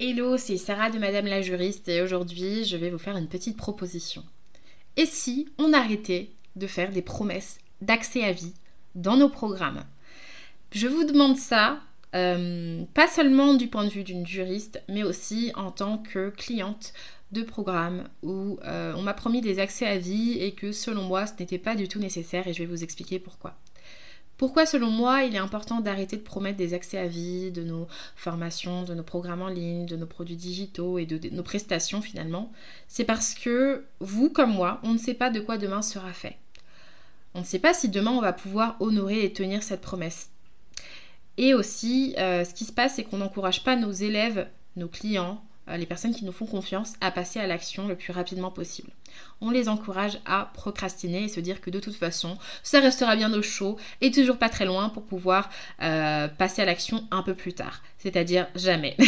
Hello, c'est Sarah de Madame la juriste et aujourd'hui je vais vous faire une petite proposition. Et si on arrêtait de faire des promesses d'accès à vie dans nos programmes? Je vous demande ça euh, pas seulement du point de vue d'une juriste, mais aussi en tant que cliente de programme où euh, on m'a promis des accès à vie et que selon moi ce n'était pas du tout nécessaire et je vais vous expliquer pourquoi. Pourquoi, selon moi, il est important d'arrêter de promettre des accès à vie de nos formations, de nos programmes en ligne, de nos produits digitaux et de, nos prestations finalement? C'est parce que vous, comme moi, on ne sait pas de quoi demain sera fait. On ne sait pas si demain on va pouvoir honorer et tenir cette promesse. Et aussi, euh, ce qui se passe, c'est qu'on n'encourage pas nos élèves, nos clients, les personnes qui nous font confiance à passer à l'action le plus rapidement possible. On les encourage à procrastiner et se dire que de toute façon, ça restera bien au chaud et toujours pas très loin pour pouvoir euh, passer à l'action un peu plus tard, c'est-à-dire jamais.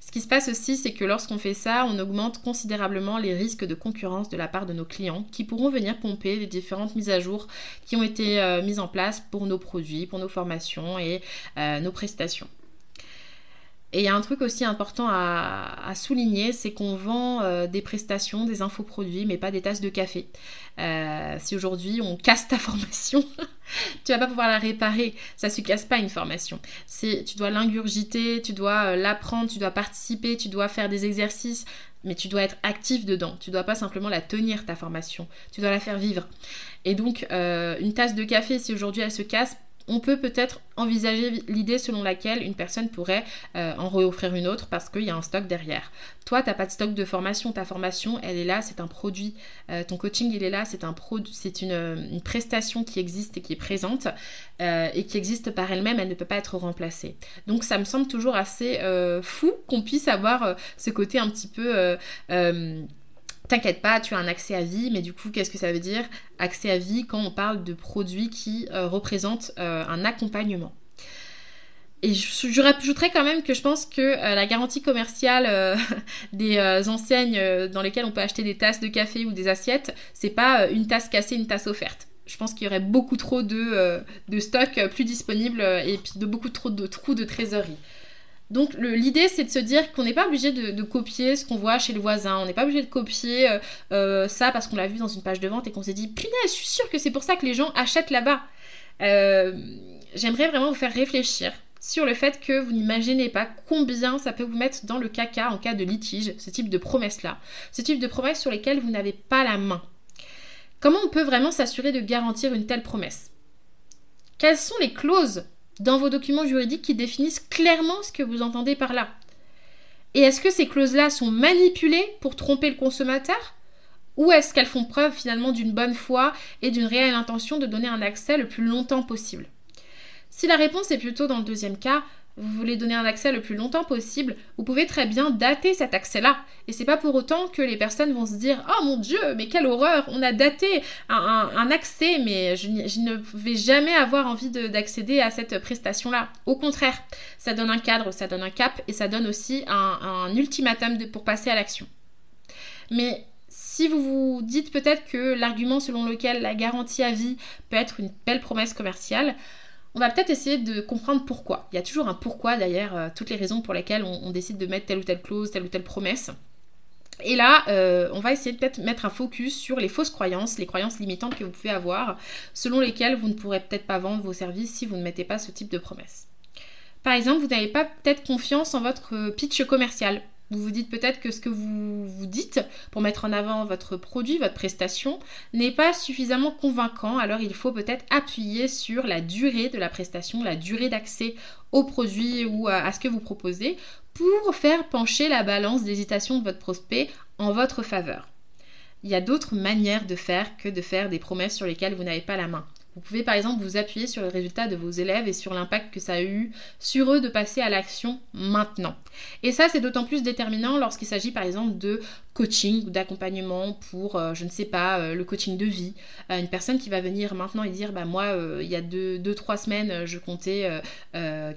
Ce qui se passe aussi, c'est que lorsqu'on fait ça, on augmente considérablement les risques de concurrence de la part de nos clients qui pourront venir pomper les différentes mises à jour qui ont été euh, mises en place pour nos produits, pour nos formations et nos prestations. Et il y a un truc aussi important à, souligner, c'est qu'on vend euh, des prestations, des infoproduits, mais pas des tasses de café. Euh, si aujourd'hui on casse ta formation, tu vas pas pouvoir la réparer. Ça se casse pas une formation. Tu dois l'ingurgiter, tu dois euh, l'apprendre, tu dois participer, tu dois faire des exercices, mais tu dois être actif dedans. Tu dois pas simplement la tenir ta formation. Tu dois la faire vivre. Et donc une tasse de café, si aujourd'hui elle se casse, on peut peut-être envisager l'idée selon laquelle une personne pourrait euh, en réoffrir une autre parce qu'il y a un stock derrière. Toi, tu n'as pas de stock de formation, ta formation, elle est là, c'est un produit. Euh, ton coaching, il est là, c'est un c'est une, prestation qui existe et qui est présente euh, et qui existe par elle-même, elle ne peut pas être remplacée. Donc ça me semble toujours assez fou qu'on puisse avoir ce côté un petit peu T'inquiète pas, tu as un accès à vie, mais du coup, qu'est-ce que ça veut dire? Accès à vie quand on parle de produits qui euh, représentent euh, un accompagnement. Et je, rajouterais quand même que je pense que euh, la garantie commerciale des enseignes dans lesquelles on peut acheter des tasses de café ou des assiettes, c'est pas une tasse cassée, une tasse offerte. Je pense qu'il y aurait beaucoup trop de, de stocks plus disponibles et puis de beaucoup trop de trous de trésorerie. Donc l'idée c'est de se dire qu'on n'est pas obligé de, copier ce qu'on voit chez le voisin, on n'est pas obligé de copier euh, euh, ça parce qu'on l'a vu dans une page de vente et qu'on s'est dit punaise je suis sûre que c'est pour ça que les gens achètent là-bas. Euh, j'aimerais vraiment vous faire réfléchir sur le fait que vous n'imaginez pas combien ça peut vous mettre dans le caca en cas de litige, ce type de promesses-là, ce type de promesses sur lesquelles vous n'avez pas la main. Comment on peut vraiment s'assurer de garantir une telle promesse? Quelles sont les clauses dans vos documents juridiques qui définissent clairement ce que vous entendez par là. Et est-ce que ces clauses-là sont manipulées pour tromper le consommateur? Ou est-ce qu'elles font preuve finalement d'une bonne foi et d'une réelle intention de donner un accès le plus longtemps possible? Si la réponse est plutôt dans le deuxième cas, vous voulez donner un accès le plus longtemps possible, vous pouvez très bien dater cet accès-là. Et c'est pas pour autant que les personnes vont se dire Oh mon dieu, mais quelle horreur, on a daté un, accès, mais je, ne vais jamais avoir envie d'accéder à cette prestation-là. Au contraire, ça donne un cadre, ça donne un cap et ça donne aussi un, ultimatum pour passer à l'action. Mais si vous vous dites peut-être que l'argument selon lequel la garantie à vie peut être une belle promesse commerciale, on va peut-être essayer de comprendre pourquoi. Il y a toujours un pourquoi derrière euh, toutes les raisons pour lesquelles on, décide de mettre telle ou telle clause, telle ou telle promesse. Et là, euh, on va essayer de peut-être mettre un focus sur les fausses croyances, les croyances limitantes que vous pouvez avoir, selon lesquelles vous ne pourrez peut-être pas vendre vos services si vous ne mettez pas ce type de promesse. Par exemple, vous n'avez pas peut-être confiance en votre pitch commercial. Vous vous dites peut-être que ce que vous dites pour mettre en avant votre produit, votre prestation, n'est pas suffisamment convaincant, alors il faut peut-être appuyer sur la durée de la prestation, la durée d'accès au produit ou à, ce que vous proposez pour faire pencher la balance d'hésitation de votre prospect en votre faveur. Il y a d'autres manières de faire que de faire des promesses sur lesquelles vous n'avez pas la main. Vous pouvez par exemple vous appuyer sur les résultats de vos élèves et sur l'impact que ça a eu sur eux de passer à l'action maintenant. Et ça, c'est d'autant plus déterminant lorsqu'il s'agit par exemple de coaching ou d'accompagnement pour, euh, je ne sais pas, euh, le coaching de vie. Euh, une personne qui va venir maintenant et dire, bah moi, il y a deux, deux, trois semaines, je comptais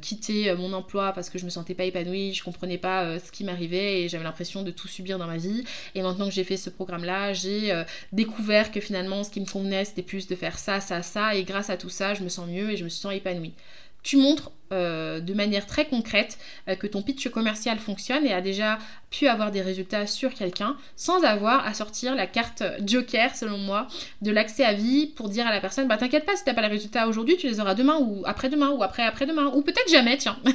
quitter mon emploi parce que je me sentais pas épanouie, je comprenais pas ce qui m'arrivait et j'avais l'impression de tout subir dans ma vie. Et maintenant que j'ai fait ce programme-là, j'ai découvert que finalement, ce qui me convenait, c'était plus de faire ça, ça, ça. Et grâce à tout ça, je me sens mieux et je me sens épanouie. Tu montres euh, de manière très concrète euh, que ton pitch commercial fonctionne et a déjà pu avoir des résultats sur quelqu'un sans avoir à sortir la carte joker selon moi de l'accès à vie pour dire à la personne bah t'inquiète pas si t'as pas les résultats aujourd'hui tu les auras demain ou après-demain ou après après-demain ou peut-être jamais tiens.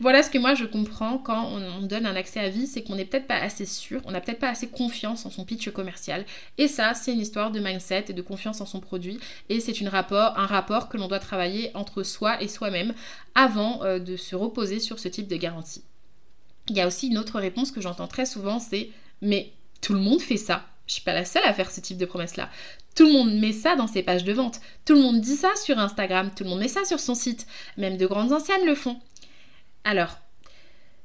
Voilà ce que moi je comprends quand on, donne un accès à vie c'est qu'on n'est peut-être pas assez sûr on n'a peut-être pas assez confiance en son pitch commercial. Et ça c'est une histoire de mindset et de confiance en son produit. Et c'est rapport, un rapport que l'on doit travailler entre soi et soi-même avant euh, de se reposer sur ce type de garantie. Il y a aussi une autre réponse que j'entends très souvent, c'est mais tout le monde fait ça. Je suis pas la seule à faire ce type de promesse-là. Tout le monde met ça dans ses pages de vente. Tout le monde dit ça sur Instagram. Tout le monde met ça sur son site. Même de grandes anciennes le font. Alors,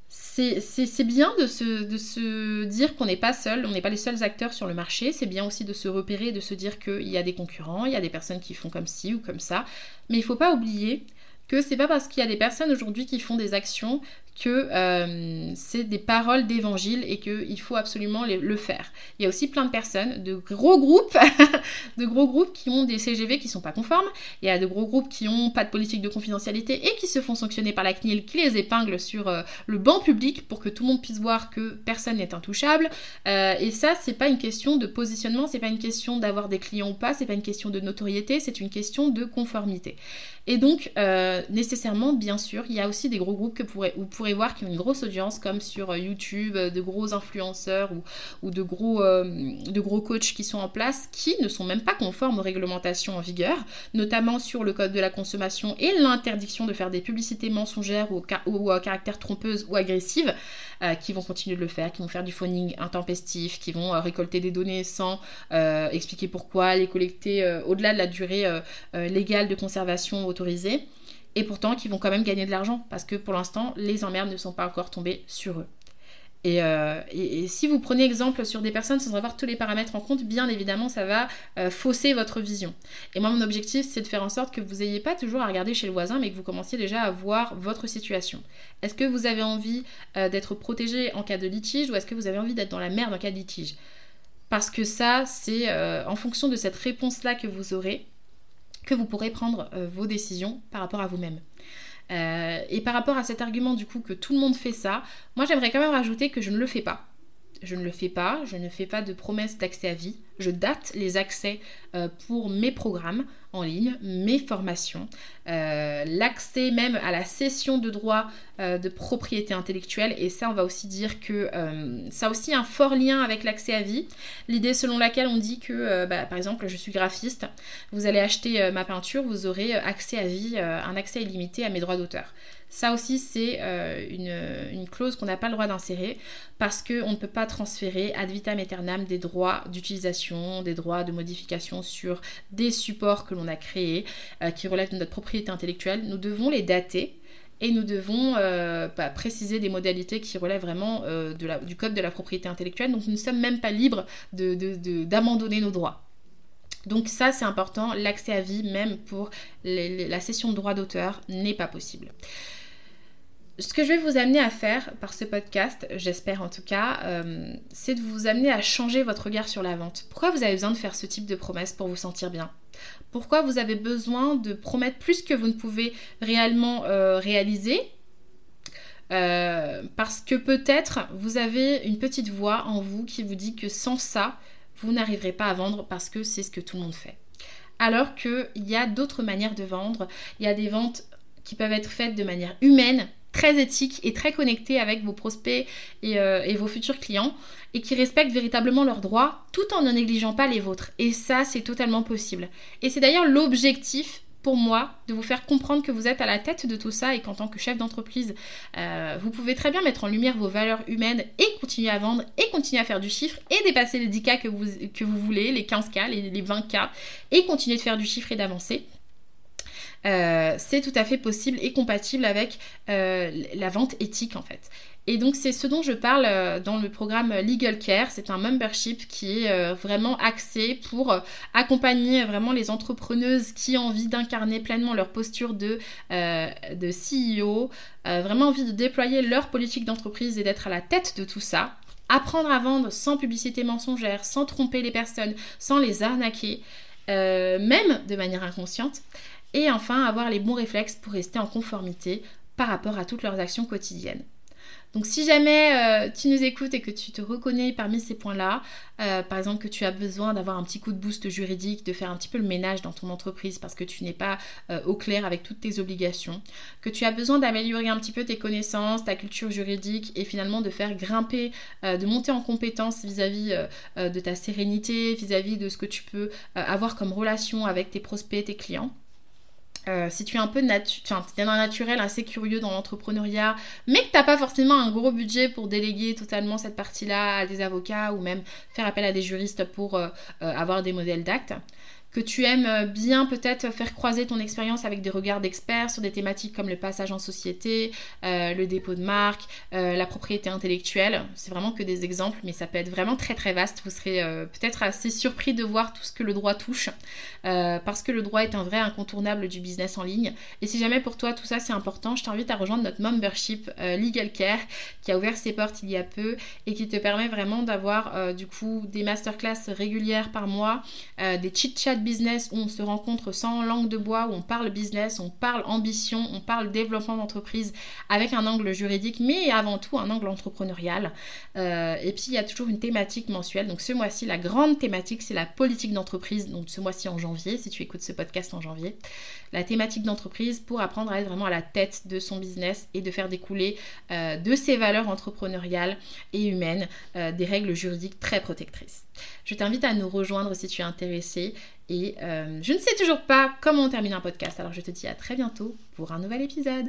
c'est bien de se, de se dire qu'on n'est pas seul, on n'est pas les seuls acteurs sur le marché. C'est bien aussi de se repérer, de se dire qu'il y a des concurrents, il y a des personnes qui font comme ci ou comme ça. Mais il ne faut pas oublier que c'est pas parce qu'il y a des personnes aujourd'hui qui font des actions que euh, c'est des paroles d'évangile et qu'il faut absolument le faire. Il y a aussi plein de personnes, de gros groupes, de gros groupes qui ont des CGV qui sont pas conformes. Il y a de gros groupes qui n'ont pas de politique de confidentialité et qui se font sanctionner par la CNIL, qui les épingle sur euh, le banc public pour que tout le monde puisse voir que personne n'est intouchable. Euh, et ça, c'est pas une question de positionnement, c'est pas une question d'avoir des clients ou pas, c'est pas une question de notoriété, c'est une question de conformité. Et donc, nécessairement, bien sûr, il y a aussi des gros groupes que pourrait, vous pourrez voir qu'il y a une grosse audience comme sur euh, YouTube, euh, de gros influenceurs ou, de, gros, euh, de gros coachs qui sont en place qui ne sont même pas conformes aux réglementations en vigueur, notamment sur le code de la consommation et l'interdiction de faire des publicités mensongères ou à caractère trompeuse ou agressive, qui vont continuer de le faire, qui vont faire du phoning intempestif, qui vont récolter des données sans expliquer pourquoi, les collecter au-delà de la durée légale de conservation autorisée et pourtant qui vont quand même gagner de l'argent parce que pour l'instant les emmerdes ne sont pas encore tombées sur eux. Euh, et, si vous prenez exemple sur des personnes sans avoir tous les paramètres en compte, bien évidemment, ça va euh, fausser votre vision. Et moi, mon objectif, c'est de faire en sorte que vous n'ayez pas toujours à regarder chez le voisin, mais que vous commenciez déjà à voir votre situation. Est-ce que vous avez envie euh, d'être protégé en cas de litige ou est-ce que vous avez envie d'être dans la merde en cas de litige? Parce que ça, c'est en fonction de cette réponse-là que vous aurez que vous pourrez prendre euh, vos décisions par rapport à vous-même. Euh, et par rapport à cet argument du coup que tout le monde fait ça, moi j'aimerais quand même rajouter que je ne le fais pas. Je ne le fais pas, je ne fais pas de promesse d'accès à vie. Je date les accès euh, pour mes programmes en ligne, mes formations, euh, l'accès même à la cession de droits euh, de propriété intellectuelle. Et ça, on va aussi dire que ça a aussi un fort lien avec l'accès à vie. L'idée selon laquelle on dit que, bah, par exemple, je suis graphiste, vous allez acheter ma peinture, vous aurez accès à vie, un accès illimité à mes droits d'auteur. Ça aussi, c'est euh, une, clause qu'on n'a pas le droit d'insérer parce qu'on ne peut pas transférer ad vitam aeternam des droits d'utilisation, des droits de modification sur des supports que l'on a créés euh, qui relèvent de notre propriété intellectuelle. Nous devons les dater et nous devons euh, bah, préciser des modalités qui relèvent vraiment du code de la propriété intellectuelle. Donc nous ne sommes même pas libres d'abandonner nos droits. Donc ça c'est important, l'accès à vie même pour la cession de droits d'auteur n'est pas possible ce que je vais vous amener à faire par ce podcast, j'espère en tout cas, euh, c'est de vous amener à changer votre regard sur la vente. Pourquoi vous avez besoin de faire ce type de promesses pour vous sentir bien? Pourquoi vous avez besoin de promettre plus que vous ne pouvez réellement euh, réaliser? Euh, Parce que peut-être vous avez une petite voix en vous qui vous dit que sans ça, vous n'arriverez pas à vendre parce que c'est ce que tout le monde fait. Alors qu'il y a d'autres manières de vendre, il y a des ventes qui peuvent être faites de manière humaine, très éthique et très connecté avec vos prospects euh, et, vos futurs clients et qui respectent véritablement leurs droits tout en ne négligeant pas les vôtres. Et ça, c'est totalement possible. Et c'est d'ailleurs l'objectif pour moi de vous faire comprendre que vous êtes à la tête de tout ça et qu'en tant que chef d'entreprise, euh, vous pouvez très bien mettre en lumière vos valeurs humaines et continuer à vendre et continuer à faire du chiffre et dépasser les 10K que vous, que vous voulez, les 15K, les, les 20K et continuer de faire du chiffre et d'avancer. Euh, c'est tout à fait possible et compatible avec euh, la vente éthique en fait. Et donc c'est ce dont je parle euh, dans le programme Legal Care. C'est un membership qui est vraiment axé pour accompagner vraiment les entrepreneuses qui ont envie d'incarner pleinement leur posture de, de CEO, vraiment envie de déployer leur politique d'entreprise et d'être à la tête de tout ça. Apprendre à vendre sans publicité mensongère, sans tromper les personnes, sans les arnaquer, même de manière inconsciente. Et enfin, avoir les bons réflexes pour rester en conformité par rapport à toutes leurs actions quotidiennes. Donc si jamais euh, tu nous écoutes et que tu te reconnais parmi ces points-là, euh, par exemple que tu as besoin d'avoir un petit coup de boost juridique, de faire un petit peu le ménage dans ton entreprise parce que tu n'es pas euh, au clair avec toutes tes obligations, que tu as besoin d'améliorer un petit peu tes connaissances, ta culture juridique et finalement de faire grimper, de monter en compétence vis-à-vis de ta sérénité, vis à -vis de ce que tu peux avoir comme relation avec tes prospects, tes clients. Euh, si tu es un peu natu un naturel assez curieux dans l'entrepreneuriat, mais que tu n'as pas forcément un gros budget pour déléguer totalement cette partie-là à des avocats ou même faire appel à des juristes pour euh, euh, avoir des modèles d'actes, que tu aimes euh, bien peut-être faire croiser ton expérience avec des regards d'experts sur des thématiques comme le passage en société, euh, le dépôt de marque, euh, la propriété intellectuelle. C'est vraiment que des exemples, mais ça peut être vraiment très très vaste. Vous serez peut-être assez surpris de voir tout ce que le droit touche, parce que le droit est un vrai incontournable du business en ligne. Et si jamais pour toi tout ça c'est important, je t'invite à rejoindre notre membership Legal Care qui a ouvert ses portes il y a peu et qui te permet vraiment d'avoir du coup des masterclass régulières par mois, des chit-chats business où on se rencontre sans langue de bois, où on parle business, on parle ambition, on parle développement d'entreprise avec un angle juridique, mais avant tout un angle entrepreneurial. Euh, et puis il y a toujours une thématique mensuelle. Donc ce mois-ci, la grande thématique, c'est la politique d'entreprise. Donc ce mois-ci en janvier, si tu écoutes ce podcast en janvier, la thématique d'entreprise pour apprendre à être vraiment à la tête de son business et de faire découler euh, de ses valeurs entrepreneuriales et humaines euh, des règles juridiques très protectrices. Je t'invite à nous rejoindre si tu es intéressé. Et euh, je ne sais toujours pas comment on termine un podcast. Alors je te dis à très bientôt pour un nouvel épisode.